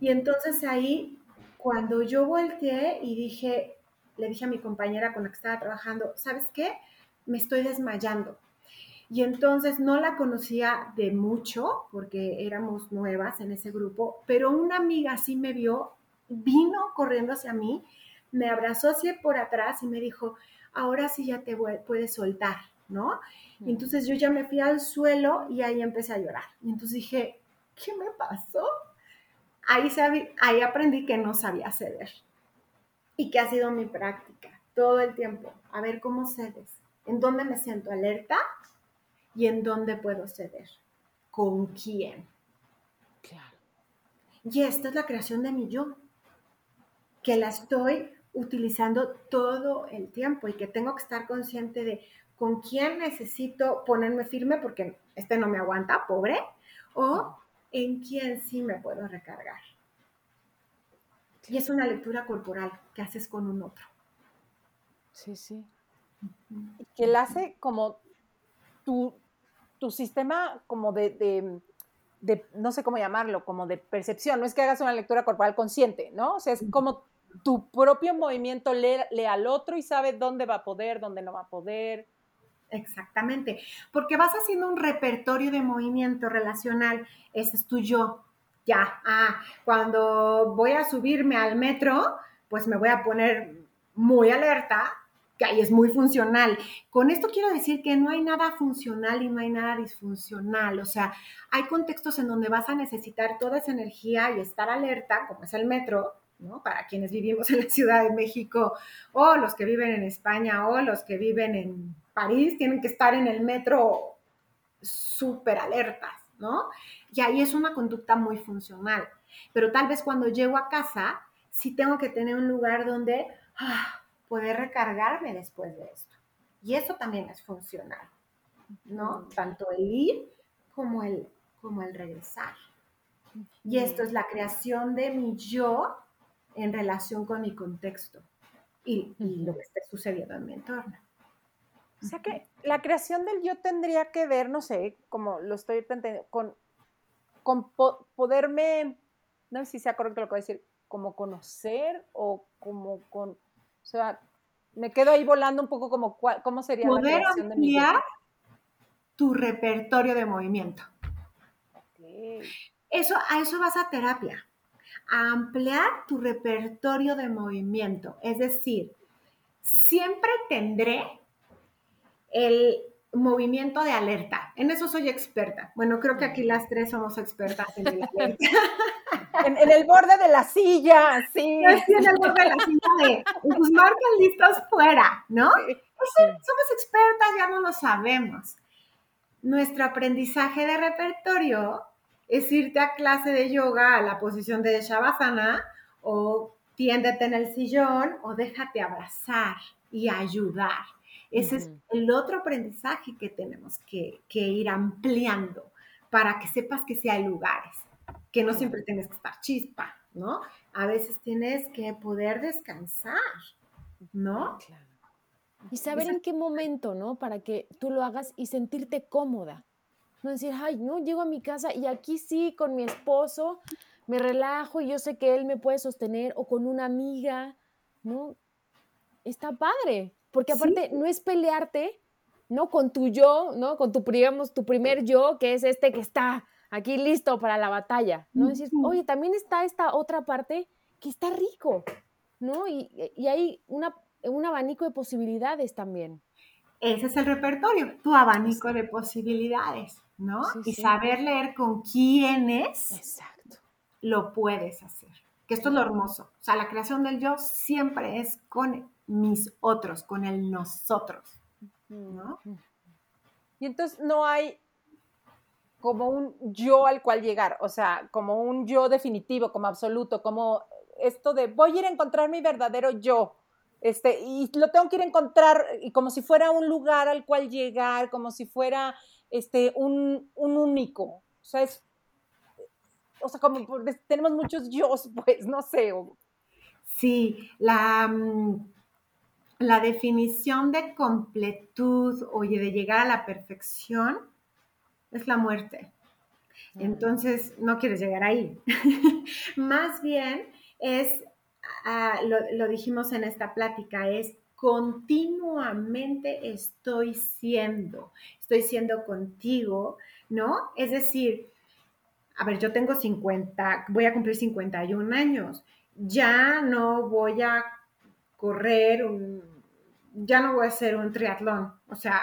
[SPEAKER 4] Y entonces ahí, cuando yo volteé y dije, le dije a mi compañera con la que estaba trabajando, ¿sabes qué? me estoy desmayando. Y entonces no la conocía de mucho porque éramos nuevas en ese grupo, pero una amiga sí me vio, vino corriendo hacia mí, me abrazó así por atrás y me dijo, ahora sí ya te puedes soltar, ¿no? Y entonces yo ya me fui al suelo y ahí empecé a llorar. Y entonces dije, ¿qué me pasó? Ahí, ahí aprendí que no sabía ceder y que ha sido mi práctica todo el tiempo, a ver cómo cedes en dónde me siento alerta y en dónde puedo ceder. ¿Con quién?
[SPEAKER 1] Claro.
[SPEAKER 4] Y esta es la creación de mi yo, que la estoy utilizando todo el tiempo y que tengo que estar consciente de con quién necesito ponerme firme porque este no me aguanta, pobre, o en quién sí me puedo recargar. Y es una lectura corporal que haces con un otro.
[SPEAKER 3] Sí, sí.
[SPEAKER 2] Que la hace como tu, tu sistema como de, de, no sé cómo llamarlo, como de percepción. No es que hagas una lectura corporal consciente, ¿no? O sea, es como tu propio movimiento lee, lee al otro y sabe dónde va a poder, dónde no va a poder.
[SPEAKER 4] Exactamente, porque vas haciendo un repertorio de movimiento relacional. Ese es tu yo. Ya, ah, cuando voy a subirme al metro, pues me voy a poner muy alerta, que ahí es muy funcional. Con esto quiero decir que no hay nada funcional y no hay nada disfuncional. O sea, hay contextos en donde vas a necesitar toda esa energía y estar alerta, como es el metro, ¿no? Para quienes vivimos en la Ciudad de México o los que viven en España o los que viven en París, tienen que estar en el metro súper alertas, ¿no? Y ahí es una conducta muy funcional. Pero tal vez cuando llego a casa, sí tengo que tener un lugar donde ah, poder recargarme después de esto. Y eso también es funcional, ¿no? Tanto el ir como el, como el regresar. Y esto es la creación de mi yo en relación con mi contexto y, lo que esté sucediendo en mi entorno.
[SPEAKER 2] O sea que la creación del yo tendría que ver, no sé, como lo estoy entendiendo, con, con poderme, no sé si sea correcto lo que voy a decir, como conocer o como con, o sea, me quedo ahí volando un poco como cómo sería
[SPEAKER 4] la creación de mi yo. tu repertorio de movimiento. Eso, a eso vas a terapia ampliar tu repertorio de movimiento. Es decir, siempre tendré el movimiento de alerta. En eso soy experta. Bueno, creo que aquí las tres somos expertas en el alerta.
[SPEAKER 2] en, el borde de la silla, sí.
[SPEAKER 4] sí. en el borde de la silla de, pues marcan listos fuera, ¿no? Somos expertas, ya no lo sabemos. Nuestro aprendizaje de repertorio es irte a clase de yoga a la posición de Shavasana o tiéndete en el sillón o déjate abrazar y ayudar. Ese es el otro aprendizaje que tenemos que, ir ampliando para que sepas que sí hay lugares, que no siempre tienes que estar chispa, ¿no? A veces tienes que poder descansar, ¿no?
[SPEAKER 1] Y saber en qué momento, ¿no? Para que tú lo hagas y sentirte cómoda. No decir, ay, no, llego a mi casa y aquí sí, con mi esposo, me relajo y yo sé que él me puede sostener o con una amiga, ¿no? Está padre, porque aparte no es pelearte, ¿no? Con tu yo, ¿no? Con tu, digamos, tu primer yo, que es este que está aquí listo para la batalla, ¿no? Decir, oye, también está esta otra parte que está rico, ¿no? Y, y hay una, un abanico de posibilidades también.
[SPEAKER 4] Ese es el repertorio, tu abanico de posibilidades. ¿no? y saber leer con quiénes Exacto. lo puedes hacer. Que esto es lo hermoso. O sea, la creación del yo siempre es con mis otros, con el nosotros, ¿no?
[SPEAKER 2] Y entonces no hay como un yo al cual llegar, o sea, como un yo definitivo, como absoluto, como esto de voy a ir a encontrar mi verdadero yo, este, y lo tengo que ir a encontrar y como si fuera un lugar al cual llegar, como si fuera este, un, único. O sea, es, o sea, como tenemos muchos yo, pues, no sé.
[SPEAKER 4] Sí, la, mm, la definición de completud o de llegar a la perfección es la muerte. Entonces, no quieres llegar ahí. Más bien es, ah, lo, lo dijimos en esta plática, es continuamente estoy siendo, estoy siendo contigo, ¿no? Es decir, a ver, yo tengo 50, voy a cumplir 51 años, ya no voy a correr, ya no voy a hacer un triatlón, o sea,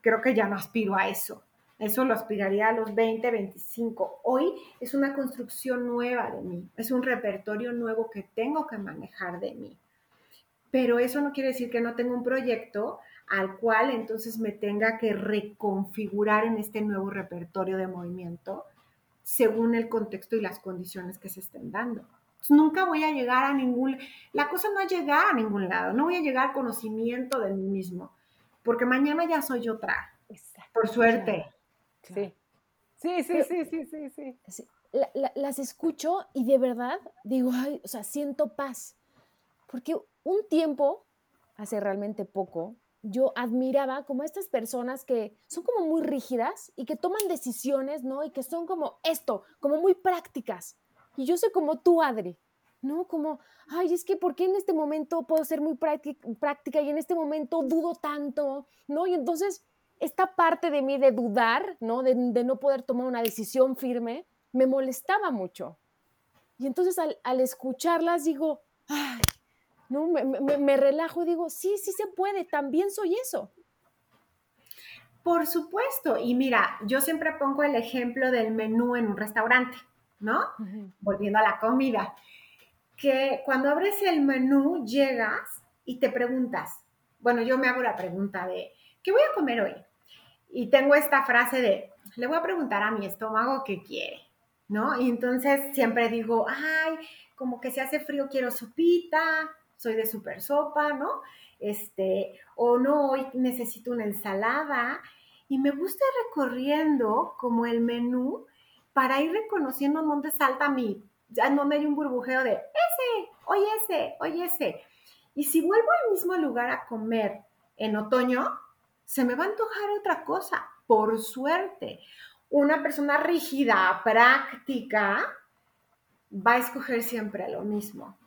[SPEAKER 4] creo que ya no aspiro a eso. Eso lo aspiraría a los 20, 25. Hoy es una construcción nueva de mí, es un repertorio nuevo que tengo que manejar de mí pero eso no quiere decir que no tenga un proyecto al cual entonces me tenga que reconfigurar en este nuevo repertorio de movimiento según el contexto y las condiciones que se estén dando. Nunca voy a llegar a ningún, la cosa no es llegar a ningún lado, no voy a llegar al conocimiento de mí mismo, porque mañana ya soy otra, por suerte.
[SPEAKER 2] Sí. Sí, sí, sí, sí, sí, sí.
[SPEAKER 1] las escucho y de verdad digo, ay, o sea, siento paz. Porque un tiempo, hace realmente poco, yo admiraba como estas personas que son como muy rígidas y que toman decisiones, ¿no? Y que son como esto, como muy prácticas. Y yo soy como tú, Adri, ¿no? Como, ay, es que ¿por qué en este momento puedo ser muy práctica y en este momento dudo tanto, ¿no? Y entonces esta parte de mí de dudar, ¿no? De, no poder tomar una decisión firme, me molestaba mucho. Y entonces al, al escucharlas digo, ay, ¿no? Me, relajo y digo, sí, sí se puede, también soy eso.
[SPEAKER 4] Por supuesto, y mira, yo siempre pongo el ejemplo del menú en un restaurante, ¿no? Volviendo a la comida, que cuando abres el menú llegas y te preguntas, bueno, yo me hago la pregunta de, ¿qué voy a comer hoy? Y tengo esta frase de, le voy a preguntar a mi estómago qué quiere, ¿no? Y entonces siempre digo, ay, como que se hace frío, quiero sopita, soy de super sopa, ¿no? Este, o no, hoy necesito una ensalada. Y me gusta recorriendo como el menú para ir reconociendo dónde salta mi, ya donde hay un burbujeo de ese, hoy ese, hoy ese. Y si vuelvo al mismo lugar a comer en otoño, se me va a antojar otra cosa, por suerte. Una persona rígida, práctica, va a escoger siempre lo mismo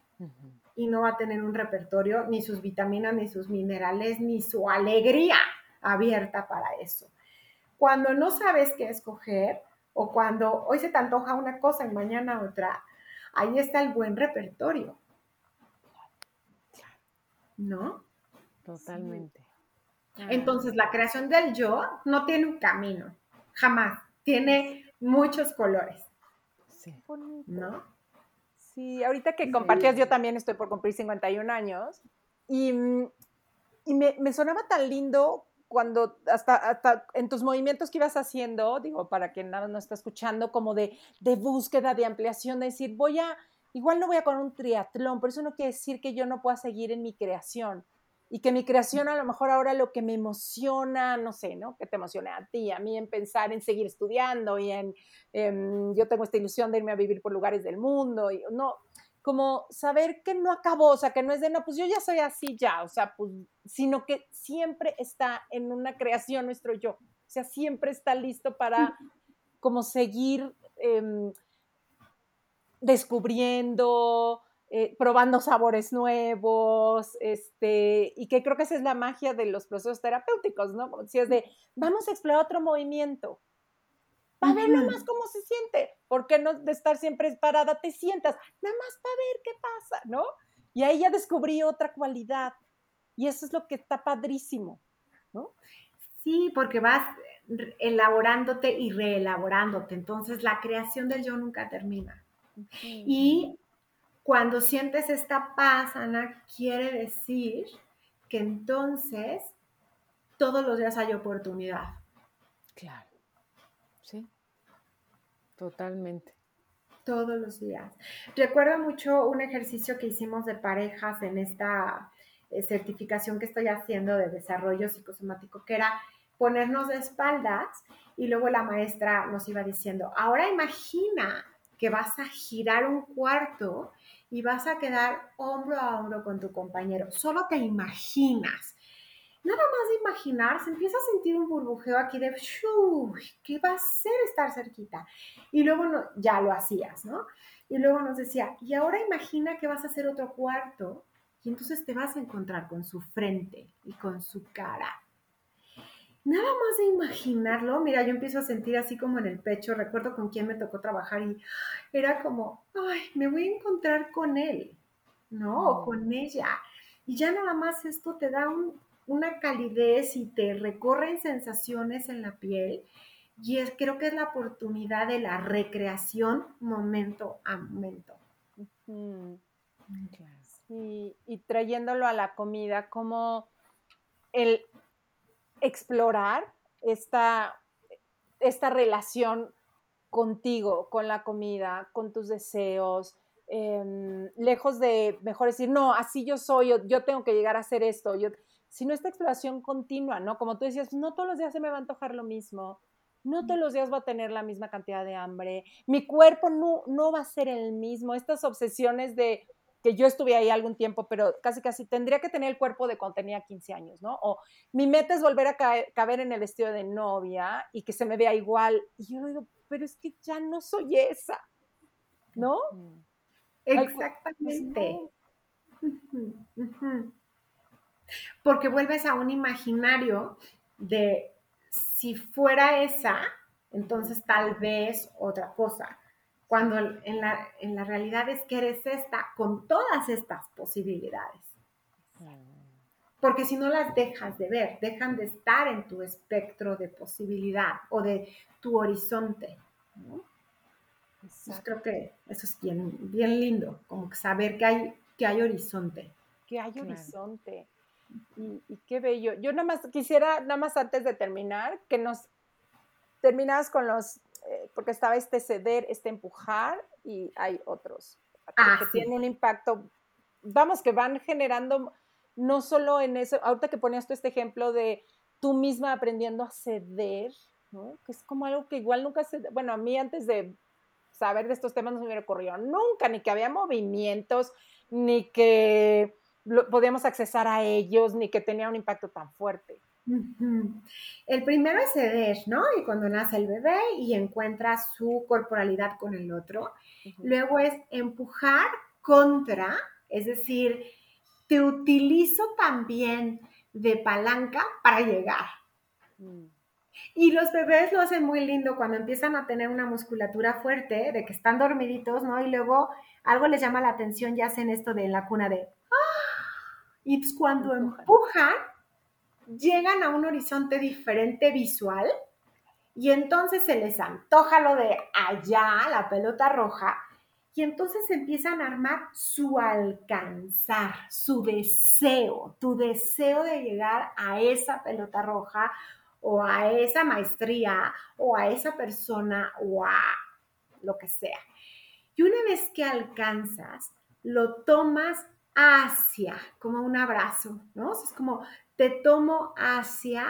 [SPEAKER 4] y no va a tener un repertorio, ni sus vitaminas, ni sus minerales, ni su alegría abierta para eso. Cuando no sabes qué escoger, o cuando hoy se te antoja una cosa y mañana otra, ahí está el buen repertorio. ¿No?
[SPEAKER 3] Totalmente.
[SPEAKER 4] Entonces, la creación del yo no tiene un camino, jamás. Tiene muchos colores.
[SPEAKER 2] Sí. ¿No? Sí, ahorita que compartías, yo también estoy por cumplir 51 años y, mm, y me, me, sonaba tan lindo cuando hasta, hasta en tus movimientos que ibas haciendo, digo, para quien nada no está escuchando, como de, de búsqueda, de ampliación, de decir, voy a, igual no voy a con un triatlón, pero eso no quiere decir que yo no pueda seguir en mi creación y que mi creación a lo mejor ahora lo que me emociona, no sé, ¿no? Que te emociona a ti, a mí en pensar en seguir estudiando y en, yo tengo esta ilusión de irme a vivir por lugares del mundo y no, como saber que no acabó, o sea, que no es de, no, pues yo ya soy así ya, o sea, pues, sino que siempre está en una creación nuestro yo, o sea, siempre está listo para como seguir em, descubriendo, eh, probando sabores nuevos, este, y que creo que esa es la magia de los procesos terapéuticos, ¿no? Si es de, vamos a explorar otro movimiento, para ver nada más cómo se siente, ¿por qué no de estar siempre parada te sientas? Nada más para ver qué pasa, ¿no? Y ahí ya descubrí otra cualidad, y eso es lo que está padrísimo, ¿no?
[SPEAKER 4] Sí, porque vas elaborándote y reelaborándote, entonces la creación del yo nunca termina. Y cuando sientes esta paz, Ana, quiere decir que entonces todos los días hay oportunidad.
[SPEAKER 3] Claro. Sí. Totalmente.
[SPEAKER 4] Todos los días. Recuerdo mucho un ejercicio que hicimos de parejas en esta eh, certificación que estoy haciendo de desarrollo psicosomático, que era ponernos de espaldas y luego la maestra nos iba diciendo, ahora imagina que vas a girar un cuarto y vas a quedar hombro a hombro con tu compañero. Solo te imaginas. Nada más de imaginar, se empieza a sentir un burbujeo aquí de, ¿qué va a ser estar cerquita? Y luego no, ya lo hacías, ¿no? Y luego nos decía, y ahora imagina que vas a hacer otro cuarto y entonces te vas a encontrar con su frente y con su cara nada más de imaginarlo, mira, yo empiezo a sentir así como en el pecho, recuerdo con quién me tocó trabajar y era como, ay, me voy a encontrar con él, ¿no? O con ella. Y ya nada más esto te da una calidez y te recorren sensaciones en la piel. Y es, creo que es la oportunidad de la recreación momento a momento.
[SPEAKER 2] Y, y trayéndolo a la comida, como el explorar esta, esta relación contigo, con la comida, con tus deseos, em, lejos de mejor decir, no, así yo soy, yo, tengo que llegar a hacer esto, yo, sino esta exploración continua, ¿no? Como tú decías, no todos los días se me va a antojar lo mismo, no todos los días va a tener la misma cantidad de hambre, mi cuerpo no, no va a ser el mismo, estas obsesiones de que yo estuve ahí algún tiempo, pero casi casi tendría que tener el cuerpo de cuando tenía 15 años, ¿no? O mi meta es volver a caber en el vestido de novia y que se me vea igual. Y yo digo, pero es que ya no soy esa, ¿no?
[SPEAKER 4] Exactamente. Porque vuelves a un imaginario de si fuera esa, entonces tal vez otra cosa cuando en la, en la realidad es que eres esta con todas estas posibilidades. Porque si no las dejas de ver, dejan de estar en tu espectro de posibilidad o de tu horizonte. creo que eso es bien, bien lindo, como que saber que hay, que hay horizonte.
[SPEAKER 2] Que hay horizonte. Y, y, qué bello. Yo nada más quisiera, nada más antes de terminar, que nos terminas con los eh, porque estaba este ceder, este empujar y hay otros ah, que tienen un impacto, vamos, que van generando no solo en eso, ahorita que ponías tú este ejemplo de tú misma aprendiendo a ceder, ¿no? que es como algo que igual nunca se, bueno, a mí antes de saber de estos temas no se me hubiera ocurrido nunca, ni que había movimientos, ni que podíamos accesar a ellos, ni que tenía un impacto tan fuerte.
[SPEAKER 4] El primero es ceder, ¿no? Y cuando nace el bebé y encuentra su corporalidad con el otro. Luego es empujar contra, es decir, te utilizo también de palanca para llegar. Mm. Y los bebés lo hacen muy lindo cuando empiezan a tener una musculatura fuerte, de que están dormiditos, ¿no? Y luego algo les llama la atención y hacen esto de en la cuna de... Y cuando empujan llegan a un horizonte diferente visual y entonces se les antoja lo de allá, la pelota roja, y entonces empiezan a armar su alcanzar, su deseo, tu deseo de llegar a esa pelota roja o a esa maestría o a esa persona o a lo que sea. Y una vez que alcanzas, lo tomas hacia, como un abrazo, ¿no? es como te tomo hacia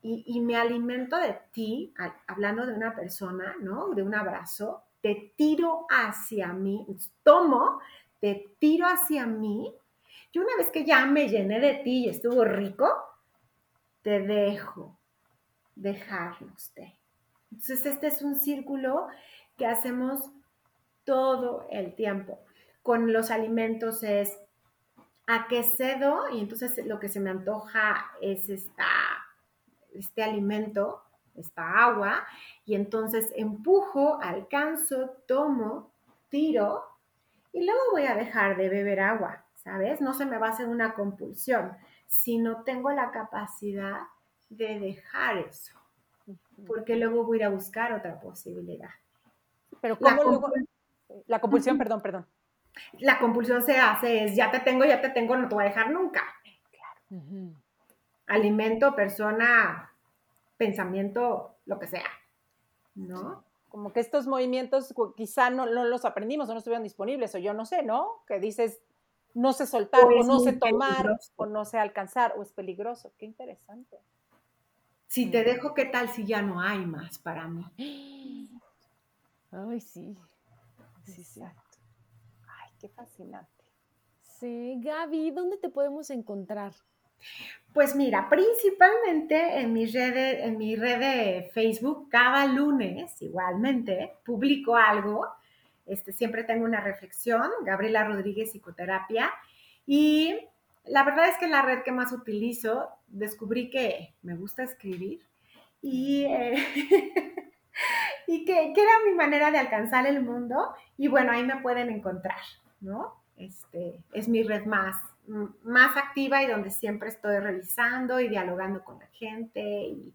[SPEAKER 4] y, me alimento de ti, hablando de una persona, ¿no? De un abrazo, te tiro hacia mí, tomo, te tiro hacia mí, y una vez que ya me llené de ti y estuvo rico, te dejo dejarnos de. Entonces, este es un círculo que hacemos todo el tiempo. Con los alimentos es a que cedo y entonces lo que se me antoja es esta, este alimento, esta agua, y entonces empujo, alcanzo, tomo, tiro y luego voy a dejar de beber agua, ¿sabes? No se me va a hacer una compulsión, sino tengo la capacidad de dejar eso, porque luego voy a ir a buscar otra posibilidad.
[SPEAKER 2] Pero ¿cómo luego? La compulsión, perdón, perdón
[SPEAKER 4] la compulsión se hace es, ya te tengo, ya te tengo, no te voy a dejar nunca. Alimento, persona, pensamiento, lo que sea, ¿no?
[SPEAKER 2] Como que estos movimientos quizá no, los aprendimos o no estuvieron disponibles, o yo no sé, ¿no? Que dices, no sé soltar, o, no sé tomar, o no sé alcanzar, o es peligroso. Qué interesante.
[SPEAKER 4] Si te dejo, ¿qué tal si ya no hay más para mí?
[SPEAKER 3] Ay, sí. Sí, sí.
[SPEAKER 2] Qué fascinante.
[SPEAKER 3] Sí, Gaby, ¿dónde te podemos encontrar?
[SPEAKER 4] Pues mira, principalmente en mi red, en mi red de Facebook, cada lunes igualmente publico algo. Este, siempre tengo una reflexión, Gabriela Rodríguez Psicoterapia. Y la verdad es que en la red que más utilizo, descubrí que me gusta escribir y, eh, y que, que, era mi manera de alcanzar el mundo. Y bueno, ahí me pueden encontrar. ¿No? Este, es mi red más, más activa y donde siempre estoy revisando y dialogando con la gente y,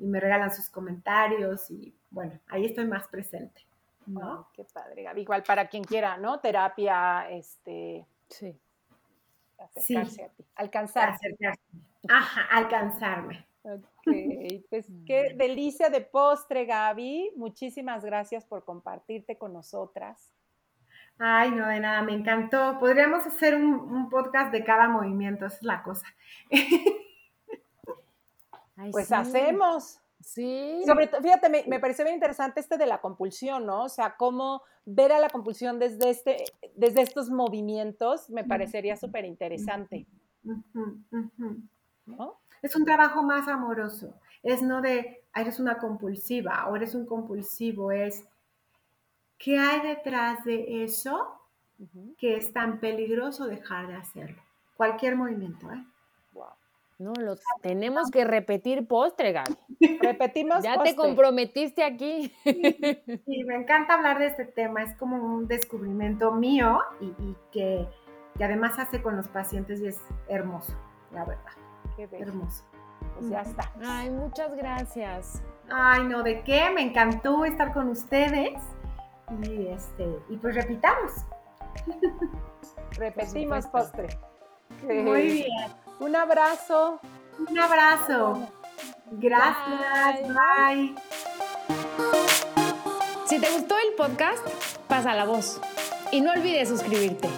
[SPEAKER 4] me regalan sus comentarios y bueno, ahí estoy más presente. ¿no?
[SPEAKER 2] qué padre, Gaby. Igual para quien quiera, ¿no? Terapia, este...
[SPEAKER 3] Sí.
[SPEAKER 2] Acercarse a ti. Alcanzar.
[SPEAKER 4] Ajá, alcanzarme.
[SPEAKER 2] Ok, pues qué delicia de postre, Gaby. Muchísimas gracias por compartirte con nosotras.
[SPEAKER 4] Ay, no, de nada, me encantó. Podríamos hacer un, podcast de cada movimiento, esa es la cosa.
[SPEAKER 2] pues hacemos.
[SPEAKER 3] Sí.
[SPEAKER 2] Sobre fíjate, me, me, pareció bien interesante este de la compulsión, ¿no? O sea, cómo ver a la compulsión desde, este, desde estos movimientos me parecería súper interesante.
[SPEAKER 4] ¿No? Es un trabajo más amoroso. Es no de, eres una compulsiva o eres un compulsivo, es ¿Qué hay detrás de eso que es tan peligroso dejar de hacerlo? Cualquier movimiento, ¿eh?
[SPEAKER 3] No, lo tenemos que repetir postre, Gaby.
[SPEAKER 2] Repetimos
[SPEAKER 3] Ya te comprometiste aquí.
[SPEAKER 4] Sí, me encanta hablar de este tema. Es como un descubrimiento mío y, que, además hace con los pacientes y es hermoso, la verdad. Qué hermoso.
[SPEAKER 2] Pues ya está.
[SPEAKER 3] Ay, muchas gracias.
[SPEAKER 4] Ay, no, ¿de qué? Me encantó estar con ustedes. Y, este, y pues repitamos.
[SPEAKER 2] Repetimos postre.
[SPEAKER 4] Muy bien.
[SPEAKER 2] Un abrazo.
[SPEAKER 4] Un abrazo. Gracias. Bye.
[SPEAKER 3] Si te gustó el podcast, pasa la voz. Y no olvides suscribirte.